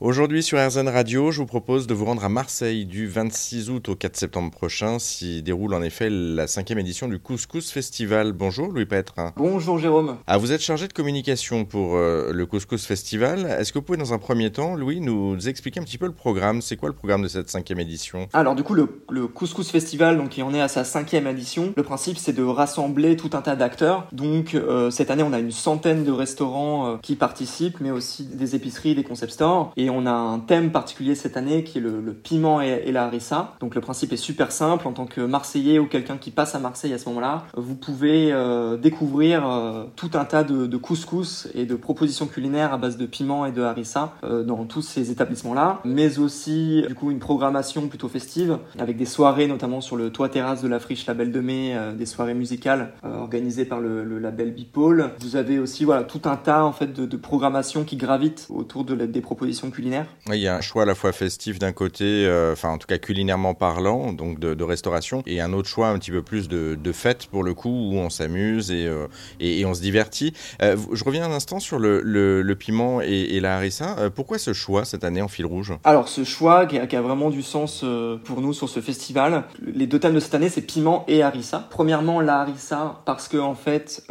Aujourd'hui sur RZN Radio, je vous propose de vous rendre à Marseille du 26 août au 4 septembre prochain, s'y déroule en effet la cinquième édition du Couscous Festival. Bonjour Louis Petre. Bonjour Jérôme. Ah, vous êtes chargé de communication pour euh, le Couscous Festival. Est-ce que vous pouvez dans un premier temps, Louis, nous expliquer un petit peu le programme? C'est quoi le programme de cette cinquième édition? Alors du coup, le, Couscous Festival, donc, on est à sa cinquième édition. Le principe, c'est de rassembler tout un tas d'acteurs. Donc euh, cette année, on a une centaine de restaurants euh, qui participent, mais aussi des épiceries, des concept stores. Et on a un thème particulier cette année qui est le, piment et, la harissa. Donc le principe est super simple. En tant que Marseillais ou quelqu'un qui passe à Marseille à ce moment-là, vous pouvez euh, découvrir euh, tout un tas de, couscous et de propositions culinaires à base de piment et de harissa euh, dans tous ces établissements-là. Mais aussi du coup une programmation plutôt festive avec des soirées notamment sur le toit terrasse de la friche Label de Mai, des soirées musicales organisées par le, label Bipole. Vous avez aussi voilà tout un tas en fait de, de programmation qui gravitent autour de des propositions culinaires il y a un choix à la fois festif d'un côté, euh, enfin en tout cas culinairement parlant, donc de, restauration, et un autre choix un petit peu plus de, de fête pour le coup, où on s'amuse et, euh, et, on se divertit. Euh, je reviens un instant sur le, le, piment et, la harissa. pourquoi ce choix cette année en fil rouge? Alors ce choix qui a, vraiment du sens pour nous sur ce festival, les deux thèmes de cette année c'est piment et harissa. Premièrement la harissa parce que en fait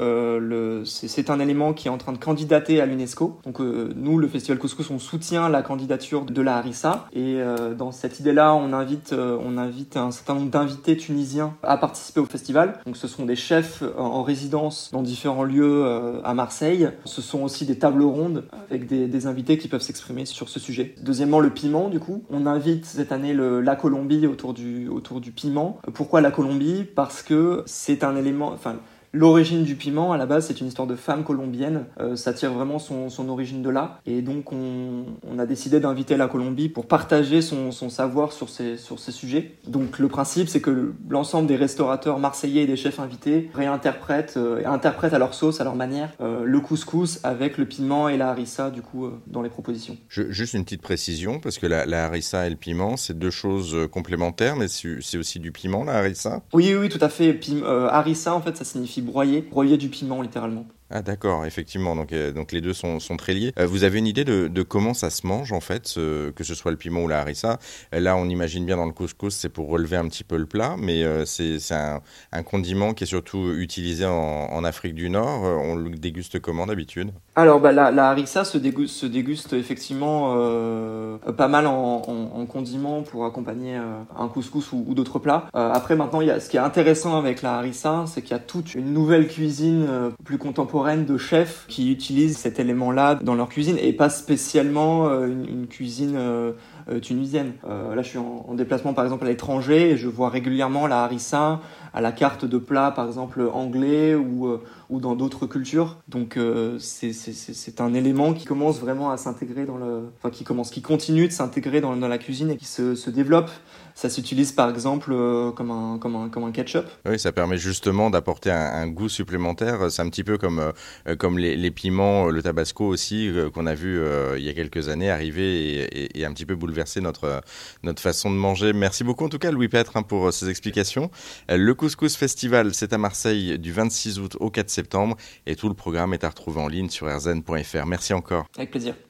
c'est un élément qui est en train de candidater à l'UNESCO. Donc nous le festival Couscous on soutient la candidature de la harissa. Et euh, dans cette idée-là, on invite, euh, on invite un certain nombre d'invités tunisiens à participer au festival. Donc ce sont des chefs en résidence dans différents lieux euh, à Marseille. Ce sont aussi des tables rondes avec des, invités qui peuvent s'exprimer sur ce sujet. Deuxièmement, le piment, du coup. On invite cette année la Colombie autour du, autour du piment. Pourquoi la Colombie? Parce que c'est un élément... Enfin, L'origine du piment, à la base, c'est une histoire de femme colombienne. Euh, ça tire vraiment son, son, origine de là. Et donc, on, on a décidé d'inviter la Colombie pour partager son, son, savoir sur ces, sur ces sujets. Donc, le principe, c'est que l'ensemble des restaurateurs marseillais et des chefs invités réinterprètent euh, interprètent à leur sauce, à leur manière, euh, le couscous avec le piment et la harissa, du coup, dans les propositions. Je, juste une petite précision, parce que la, la harissa et le piment, c'est deux choses complémentaires, mais c'est aussi du piment, la harissa? Oui, oui, tout à fait. harissa, en fait, ça signifie broyer, du piment littéralement. Ah d'accord, effectivement, donc, euh, donc les deux sont, sont très liés. Euh, vous avez une idée de, comment ça se mange en fait, que ce soit le piment ou la harissa? Là on imagine bien dans le couscous c'est pour relever un petit peu le plat, mais euh, c'est un, condiment qui est surtout utilisé en, Afrique du Nord. on le déguste comment d'habitude? Alors bah, la, harissa se déguste, se déguste effectivement pas mal en, en, condiment pour accompagner un couscous ou, ou d'autres plats. après maintenant, y a, ce qui est intéressant avec la harissa, c'est qu'il y a toute une nouvelle cuisine plus contemporaine de chefs qui utilisent cet élément-là dans leur cuisine et pas spécialement euh, une, cuisine euh, tunisienne. là, je suis en, déplacement par exemple à l'étranger et je vois régulièrement la harissa à la carte de plat par exemple anglais ou, ou dans d'autres cultures. Donc c'est un élément qui commence vraiment à s'intégrer dans le, enfin qui commence, qui continue de s'intégrer dans, dans, la cuisine et qui se, se développe. Ça s'utilise par exemple comme un, comme, un, comme un ketchup. Oui, ça permet justement d'apporter un, goût supplémentaire. C'est un petit peu comme euh, comme les, piments, euh, le tabasco aussi, euh, qu'on a vu il y a quelques années arriver et, un petit peu bouleverser notre, notre façon de manger. Merci beaucoup en tout cas Louis Petre hein, pour ces explications. Le Couscous Festival, c'est à Marseille du 26 août au 4 septembre et tout le programme est à retrouver en ligne sur rzn.fr. Merci encore. Avec plaisir.